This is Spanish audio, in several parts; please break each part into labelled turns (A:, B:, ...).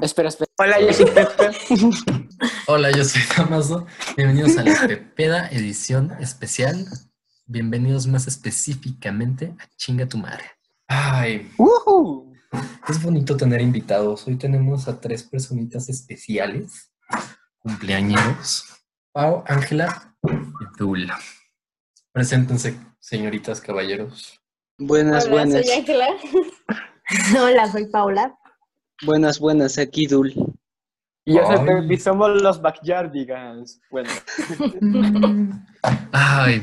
A: Espera, espera. Hola, yo soy Pepe.
B: Hola, yo soy Damaso. Bienvenidos a la Pepeda edición especial. Bienvenidos más específicamente a Chinga tu madre. Ay,
A: ¡Woohoo!
B: es bonito tener invitados. Hoy tenemos a tres personitas especiales, cumpleañeros. Pau, Ángela y Dul. Preséntense, señoritas, caballeros.
C: Buenas,
D: Hola,
C: buenas.
D: soy Ángela. Hola, soy Paula.
C: Buenas, buenas. Aquí Dul.
A: Y yo soy
B: Ay.
A: Pepe y somos los Backyardigans. Bueno,
B: Ay,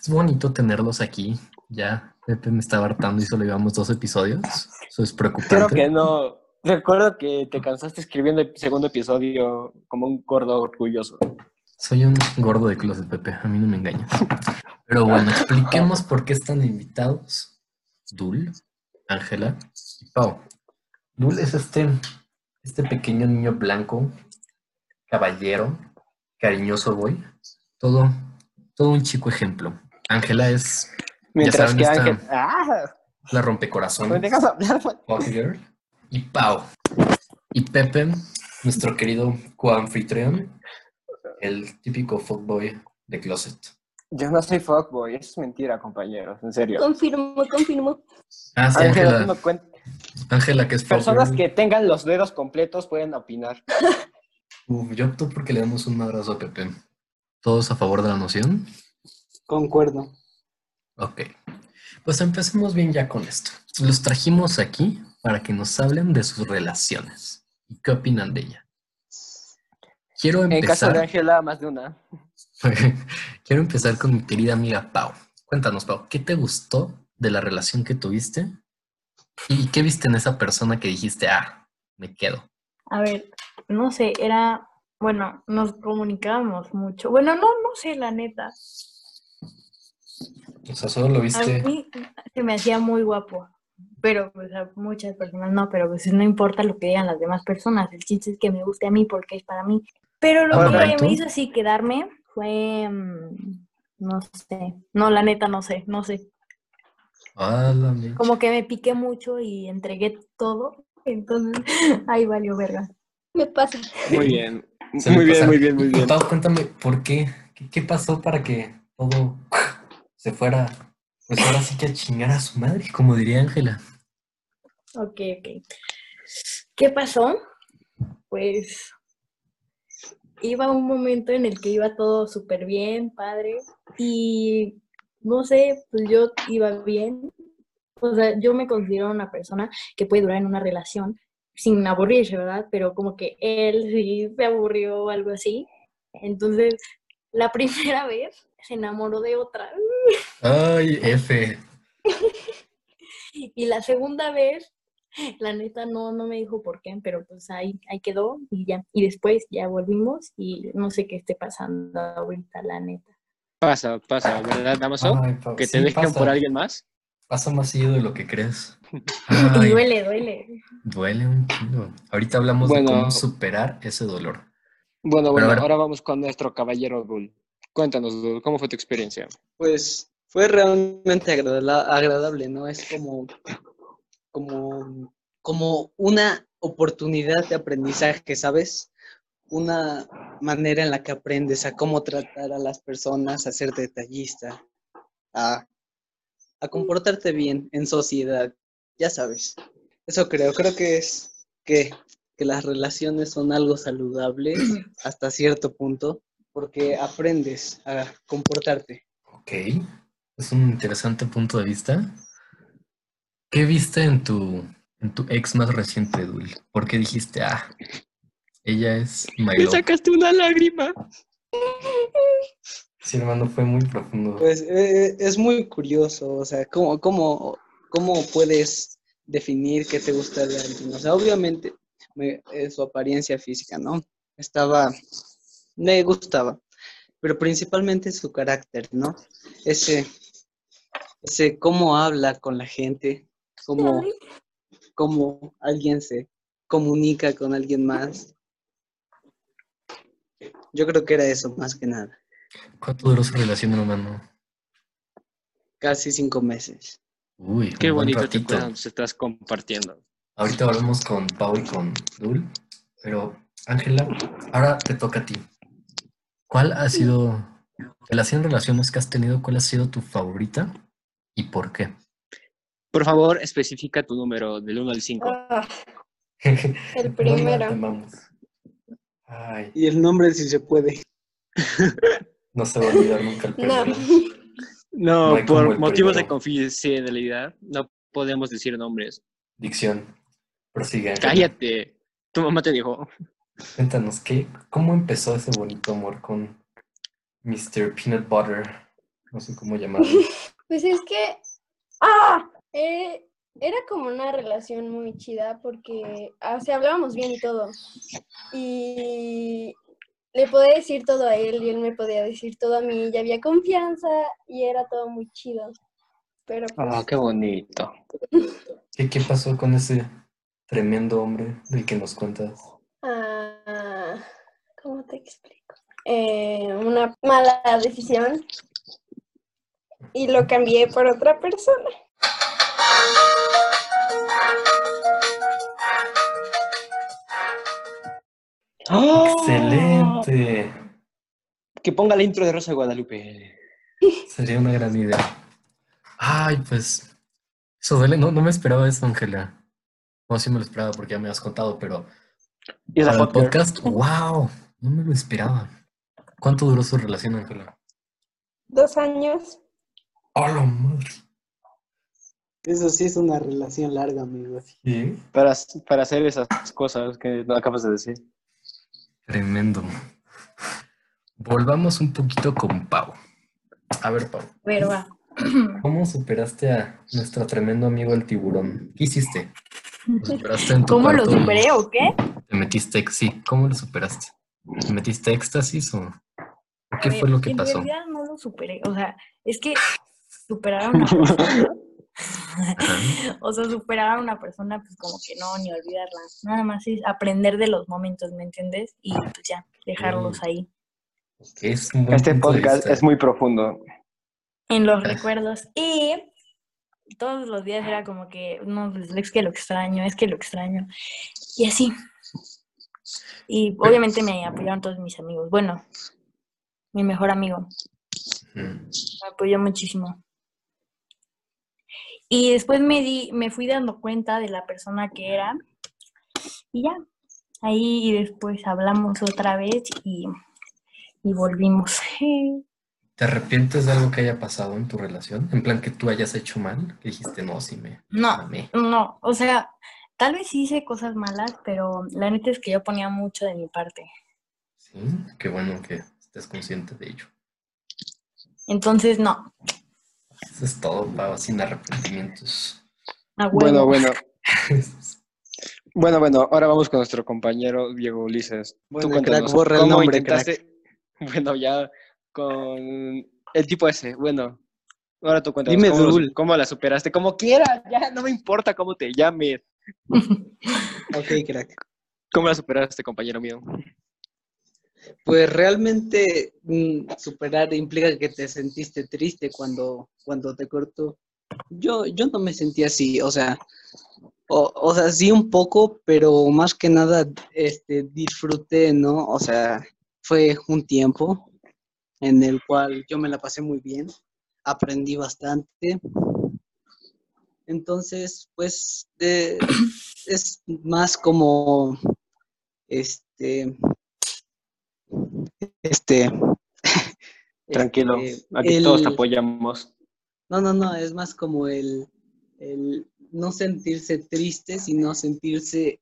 B: es bonito tenerlos aquí. Ya, Pepe me estaba hartando y solo llevamos dos episodios. Eso es preocupante.
A: creo que no. Recuerdo que te cansaste escribiendo el segundo episodio como un gordo orgulloso.
B: Soy un gordo de closet, Pepe. A mí no me engañas. Pero bueno, expliquemos por qué están invitados Dul, Ángela y Pau. Dul es este, este pequeño niño blanco, caballero, cariñoso boy. Todo, todo un chico ejemplo. Ángela es
A: Mientras
B: saben,
A: que
B: esta-
A: Ángel. ¡Ah!
B: la
A: ¿Me
B: rompecorazones.
A: dejas hablar? man?
B: Pop Girl. Y Pau. Y Pepe, nuestro querido coanfitrión, el típico fuckboy de closet.
A: Yo no soy fuckboy, eso es mentira, compañeros, en serio.
D: Confirmo, confirmo.
B: Ah, sí,
A: Ángela,
B: Ángela. que es.
A: Personas que tengan los dedos completos pueden opinar.
B: Uf, yo opto porque le damos un abrazo a Pepe. ¿Todos a favor de la noción?
C: Concuerdo.
B: Ok. Pues empecemos bien ya con esto. Los trajimos aquí para que nos hablen de sus relaciones. ¿Y qué opinan de ella? Quiero
A: En caso
B: empezar.
A: de Ángela, más de una.
B: Quiero empezar con mi querida amiga Pau. Cuéntanos, Pau, ¿qué te gustó de la relación que tuviste? ¿Y qué viste en esa persona que dijiste, ah, me quedo?
D: A ver, no sé, era, bueno, nos comunicábamos mucho. Bueno, no, no sé, la neta.
B: O sea, solo lo
D: A
B: viste.
D: mí se me hacía muy guapo. Pero pues a muchas personas no, pero pues no importa lo que digan las demás personas. El chiste es que me guste a mí porque es para mí. Pero lo
B: Ahora, ¿y
D: que
B: tú?
D: me hizo así quedarme fue, mm, no sé, no, la neta no sé, no sé.
B: Ah,
D: como que me piqué mucho y entregué todo, entonces ahí valió verga. Me pasa.
A: Muy bien.
B: Se
A: Muy bien,
B: pasa.
A: muy bien, muy bien.
B: Pau, cuéntame, ¿por qué? qué? qué pasó para que todo se fuera? Pues ahora sí que a chingar a su madre, como diría Ángela.
D: Ok, ok. ¿Qué pasó? Pues iba un momento en el que iba todo súper bien, padre, y no sé, pues yo iba bien. O sea, yo me considero una persona que puede durar en una relación sin aburrirse, ¿verdad? Pero como que él sí se aburrió o algo así. Entonces, la primera vez se enamoró de otra.
B: Ay, F.
D: Y la segunda vez, la neta no, no me dijo por qué, pero pues ahí, ahí quedó y ya. Y después ya volvimos y no sé qué esté pasando ahorita, la neta.
A: Pasa, pasa, ¿verdad, Damaso?
B: Ay,
A: que
B: sí
A: te dejen
B: pasa.
A: por alguien más.
B: Pasa más seguido de lo que crees.
D: Y
B: Ay,
D: duele, duele.
B: duele un kilo. Ahorita hablamos
A: Bueno.
B: de cómo superar ese dolor.
A: Bueno,
B: Pero
A: bueno,
B: ver.
A: ahora vamos con nuestro caballero Bull. Cuéntanos, Dul, ¿cómo fue tu experiencia?
C: Pues fue realmente agrada- agradable, ¿no? Es como, como, como una oportunidad de aprendizaje, ¿sabes? Una manera en la que aprendes a cómo tratar a las personas, a ser detallista, a, a comportarte bien en sociedad, ya sabes. Eso creo, creo que es que, que las relaciones son algo saludable hasta cierto punto, porque aprendes a comportarte.
B: Ok, es un interesante punto de vista. ¿Qué viste en tu, en tu ex más reciente, Dul? ¿Por qué dijiste, ah, ella es my
A: Me
B: love"?
A: sacaste una lágrima.
B: Sí, hermano, fue muy profundo.
C: Pues eh, es muy curioso, o sea, ¿cómo, cómo, cómo puedes definir qué te gusta de alguien? O sea, obviamente me- eh, su apariencia física, ¿no? Estaba, me gustaba, pero principalmente su carácter, ¿no? Ese, ese cómo habla con la gente, cómo, cómo alguien se comunica con alguien más. Yo creo que era eso, más que nada.
B: ¿Cuánto duró su relación, hermano?
C: Casi cinco meses.
B: Uy,
A: Qué
B: un buen
A: bonito te
B: ratito.
A: nos estás compartiendo.
B: Ahorita volvemos con Pau y con Dul. Pero, Ángela, ahora te toca a ti. ¿Cuál ha sido, de las 100 relaciones que has tenido, cuál ha sido tu favorita y por qué?
A: Por favor, especifica tu número del 1 al 5.
D: Ah, el
B: No
D: primero.
B: Ay,
C: Y el nombre si se puede.
B: no se va a olvidar nunca el
D: No.
B: primero.
A: No, por motivos de confidencialidad no podemos decir nombres.
B: Dicción. Prosigue.
A: Cállate. Tu mamá te dijo.
B: Cuéntanos, ¿qué, ¿cómo empezó ese bonito amor con Mr. Peanut Butter? No sé cómo llamarlo.
D: Pues es que, ah, eh, era como una relación muy chida porque, ah, o sea, hablábamos bien y todo. Y le podía decir todo a él y él me podía decir todo a mí y había confianza y era todo muy chido. Pero pues,
A: Ah, qué bonito.
B: ¿Qué, qué pasó con ese tremendo hombre del que nos cuentas?
D: ah, ¿cómo te explico? Eh, una mala decisión y lo cambié por otra persona.
B: ¡Excelente!
A: Que ponga la intro de Rosa de Guadalupe.
B: Sería una gran idea. Ay, pues. Eso duele. No, no me esperaba eso, Ángela. No, sí me lo esperaba porque ya me has contado, pero
A: Y
B: para el podcast, wow, no me lo esperaba. ¿Cuánto duró su relación, Ángela?
D: Dos años.
B: ¡Hola, madre!
C: Eso sí es una relación larga, amigos.
B: ¿Sí?
A: Para, para hacer esas cosas que acabas de decir.
B: Tremendo. Volvamos un poquito con Pau. A ver, Pau,
D: Pero va.
B: ¿cómo superaste a nuestro tremendo amigo el tiburón? ¿Qué hiciste? ¿Lo superaste en tu
D: ¿Cómo lo superé o qué?
B: ¿Te metiste, sí, cómo lo superaste? ¿Te metiste éxtasis o
D: A
B: qué
D: ver,
B: fue lo que
D: en
B: pasó?
D: realidad no lo superé. O sea, es que superar a. o sea, superar a una persona, pues como que no, ni olvidarla. Nada más es aprender de los momentos, ¿me entiendes? Y pues ya, dejarlos ahí.
B: Es
A: Este podcast es muy profundo.
D: En los
B: Ah.
D: recuerdos. Y todos los días era como que, no, pues es que lo extraño, es que lo extraño. Y así. Y obviamente me apoyaron todos mis amigos. Bueno, mi mejor amigo. Me apoyó muchísimo. Y después me di, me fui dando cuenta de la persona que era. Y ya. Ahí y después hablamos otra vez y, y volvimos.
B: ¿Te arrepientes de algo que haya pasado en tu relación? En plan que tú hayas hecho mal, que dijiste, no, sí me
D: No,
B: amé.
D: no, o sea, tal vez sí hice cosas malas, pero la neta es que yo ponía mucho de mi parte.
B: Sí, qué bueno que estés consciente de ello.
D: Entonces, no,
B: Eso es todo, Pau, sin arrepentimientos.
D: a
A: Bueno,
D: huevo.
A: bueno. Bueno, bueno, ahora vamos con nuestro compañero Diego Ulises.
C: Bueno,
A: Tú cuéntanos,
C: crack, borra el
A: ¿cómo
C: nombre,
A: intentaste? Bueno, ya con el tipo ese, bueno. Ahora tú cuéntanos,
C: Dime,
A: ¿cómo, lo-
C: Dul.
A: cómo la superaste? Como quieras, ya no me importa cómo te llames.
C: Ok, crack.
A: ¿Cómo la superaste, compañero mío?
C: Pues realmente mm, superar implica que te sentiste triste cuando, cuando te cortó. Yo, yo no me sentí así, o sea, o, o sea, sí un poco, pero más que nada este, disfruté, ¿no? O sea, fue un tiempo en el cual yo me la pasé muy bien, aprendí bastante. Entonces, pues, es más como, este, este,
A: Tranquilo,
C: este,
A: aquí todos te apoyamos.
C: No, no, no, es más como el, el no sentirse triste, sino sentirse,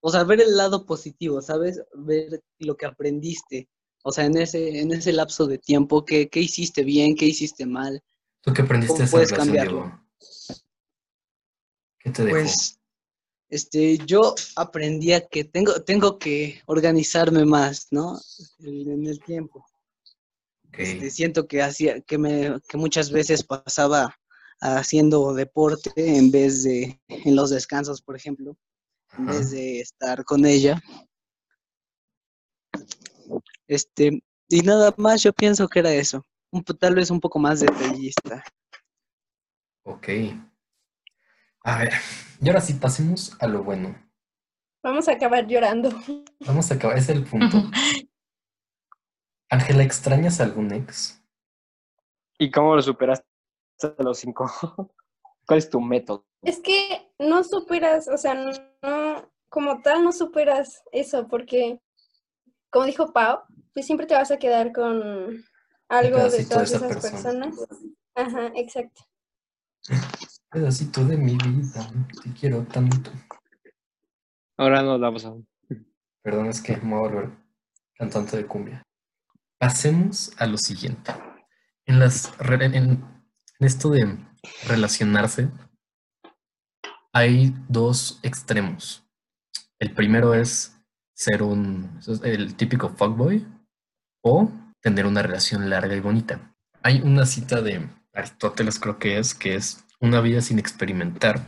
C: o sea, ver el lado positivo, ¿sabes? Ver lo que aprendiste. O sea, en ese, en ese lapso de tiempo, ¿qué, qué hiciste bien, qué hiciste mal?
B: ¿Tú qué aprendiste
C: ¿Cómo puedes
B: relación,
C: cambiarlo?
B: Diego? ¿Qué te dejó?
C: Pues, este, yo aprendí a que tengo, tengo que organizarme más, ¿no? En el tiempo.
B: Ok.
C: Este, siento que hacía, que me, que muchas veces pasaba haciendo deporte en vez de en los descansos, por ejemplo, en vez de estar con ella. Este, y nada más yo pienso que era eso. Un, tal vez un poco más detallista.
B: Ok. A ver, y ahora sí pasemos a lo bueno.
E: Vamos a acabar llorando.
B: Vamos a acabar, ese es el punto. Ángela, ¿extrañas a algún ex?
A: ¿Y cómo lo superaste a los cinco? ¿Cuál es tu método?
E: Es que no superas, o sea, no, como tal no superas eso, porque, como dijo Pau, pues siempre te vas a quedar con algo de todas
B: esa
E: esas
B: persona.
E: personas. Ajá, exacto.
B: Pedacito de mi vida, te quiero tanto.
A: Ahora nos vamos a...
B: Perdón, es que me voy a volver cantante de cumbia. Pasemos a lo siguiente. En, las, en, en esto de relacionarse, hay dos extremos. El primero es ser un, el típico fuckboy o tener una relación larga y bonita. Hay una cita de Aristóteles, creo que es, que es una vida sin experimentar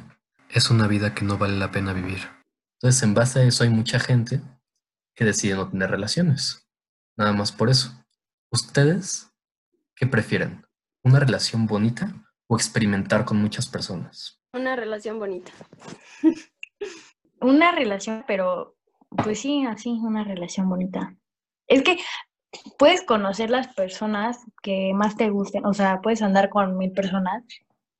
B: es una vida que no vale la pena vivir. Entonces, en base a eso, hay mucha gente que decide no tener relaciones. Nada más por eso. ¿Ustedes qué prefieren? ¿Una relación bonita o experimentar con muchas personas?
E: Una relación bonita.
D: Una relación, pero pues sí, así, una relación bonita. Es que puedes conocer las personas que más te gusten, o sea, puedes andar con mil personas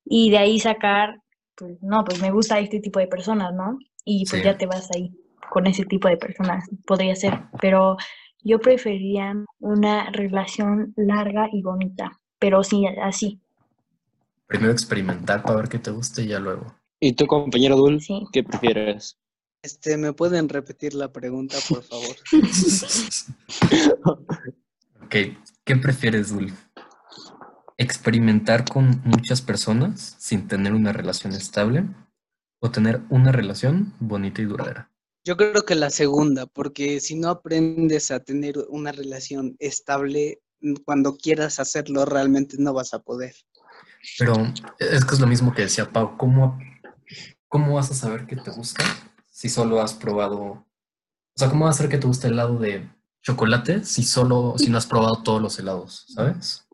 D: y de ahí sacar, pues no, pues me gusta este tipo de personas, ¿no? Y pues
B: Sí.
D: ya te vas ahí con ese tipo de personas, podría ser, pero yo preferiría una relación larga y bonita, pero sí, así,
B: Primero experimentar para ver qué te gusta y ya luego.
A: ¿Y tu compañero Dul?
D: sí.
A: ¿Qué prefieres?
C: Este, ¿me pueden repetir la pregunta, por favor?
B: ok, ¿qué prefieres, Dul? ¿Experimentar con muchas personas sin tener una relación estable o tener una relación bonita y duradera?
C: Yo creo que la segunda, porque si no aprendes a tener una relación estable, cuando quieras hacerlo realmente no vas a poder.
B: Pero es que es lo mismo que decía Pau, ¿cómo, cómo vas a saber que te gusta si solo has probado, o sea, cómo vas a saber que te gusta el helado de chocolate si solo, si no has probado todos los helados, ¿sabes?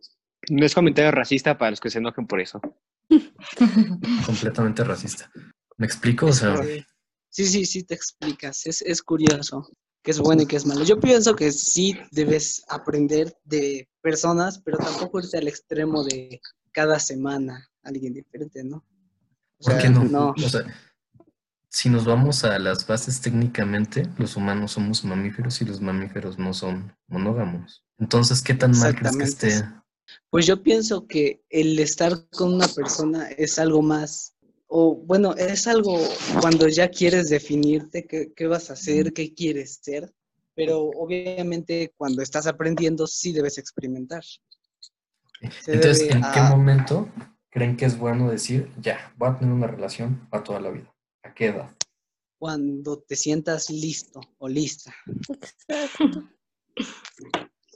A: No es comentario racista para los que se enojen por eso.
B: Completamente racista. ¿Me explico? O sea,
C: Este, Sí, sí, sí, te explicas. Es, es curioso qué es bueno y qué es malo. Yo pienso que sí debes aprender de personas, pero tampoco irte al extremo de cada semana alguien diferente, ¿no? O
B: ¿por
C: sea,
B: qué no?
C: no.
B: O sea, si nos vamos a las bases técnicamente, los humanos somos mamíferos y los mamíferos no son monógamos. Entonces, ¿qué tan mal crees que esté?
C: Pues yo pienso que el estar con una persona es algo más, o bueno, es algo cuando ya quieres definirte qué, qué vas a hacer, qué quieres ser, pero obviamente cuando estás aprendiendo sí debes experimentar. Se
B: Entonces,
C: debe
B: ¿en qué momento creen que es bueno decir, ya, voy a tener una relación para toda la vida? ¿A qué edad?
C: Cuando te sientas listo o lista.
E: Exacto.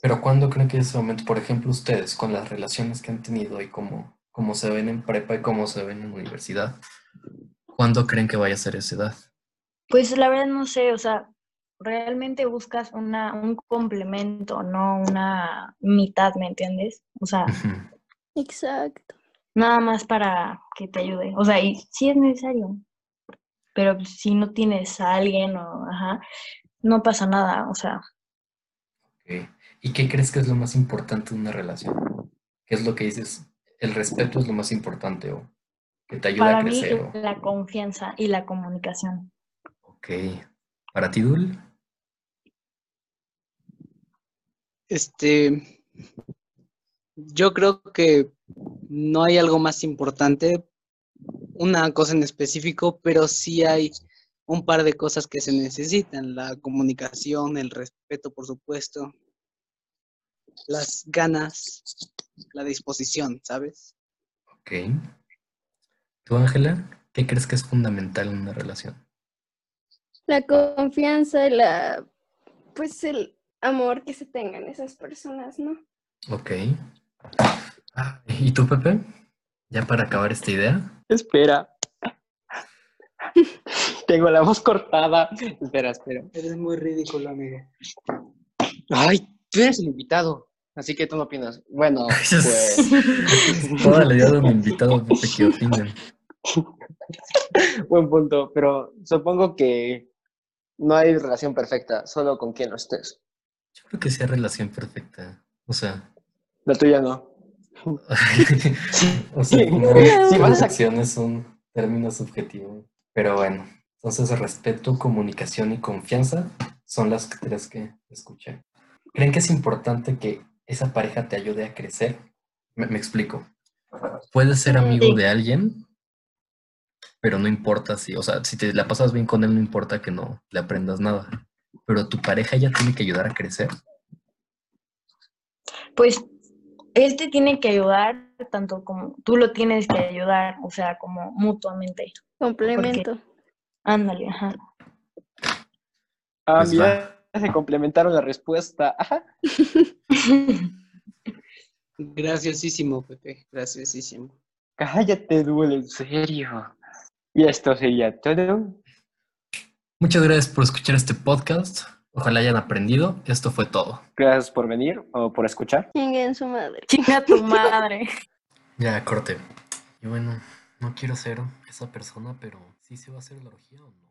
B: Pero ¿cuándo creen que es ese momento? Por ejemplo, ustedes, con las relaciones que han tenido y cómo, cómo se ven en prepa y cómo se ven en universidad, ¿cuándo creen que vaya a ser esa edad?
D: Pues la verdad no sé, o sea, realmente buscas una, un complemento, no una mitad, ¿me entiendes? O sea.
E: Exacto.
D: nada más para que te ayude. O sea, y sí es necesario, pero si no tienes a alguien o, ajá, no pasa nada, o sea,
B: Ok. ¿Y qué crees que es lo más importante de una relación? ¿Qué es lo que dices? El respeto es lo más importante o que te ayuda
D: para
B: a
D: mí
B: crecer. o-
D: la confianza y la comunicación.
B: Ok. ¿Para ti, Dul?
C: Este, yo creo que no hay algo más importante, una cosa en específico, pero sí hay un par de cosas que se necesitan, la comunicación, el respeto, por supuesto, las ganas, la disposición, ¿sabes?
B: Ok. ¿Tú, Ángela? ¿Qué crees que es fundamental en una relación?
E: La confianza y la, pues el amor que se tengan esas personas, ¿no?
B: Ok. Ah, ¿Y tú, Pepe? Ya para acabar esta idea.
A: Espera. Tengo la voz cortada. Espera, espera.
C: Eres muy ridículo, amigo.
A: Ay, tú eres el invitado. Así que tú no opinas. Bueno, pues.
B: Toda la idea de un invitado Pepe que opinen.
A: Buen punto, pero supongo que no hay relación perfecta, solo con quien no estés.
B: Yo creo que sea relación perfecta. O sea,
A: La tuya no.
B: o sea, como
A: a-
B: perfección es un término subjetivo. Pero bueno, entonces respeto, comunicación y confianza son las tres que escuché. ¿Creen que es importante que esa pareja te ayude a crecer? Me, me explico. Puedes ser amigo
F: Sí.
B: de alguien, pero no importa si, o sea, si te la pasas bien con él, no importa que no le aprendas nada. Pero tu pareja ya tiene que ayudar a crecer.
F: Pues él te tiene que ayudar tanto como tú lo tienes que ayudar, o sea, como mutuamente.
E: Complemento.
F: Ándale, ajá.
A: Ah,
B: Pues
A: mira, se complementaron la respuesta. Ajá.
C: Graciosísimo, Pepe. Graciosísimo.
A: Cállate, duele, en serio. Y esto sería todo.
B: Muchas gracias por escuchar este podcast. Ojalá hayan aprendido. Esto fue todo.
A: Gracias por venir o por escuchar.
E: Chinguen su madre.
F: Chinga tu madre.
B: Ya, corte. Y bueno, no quiero ser esa persona, pero sí se va a hacer la orgía o no.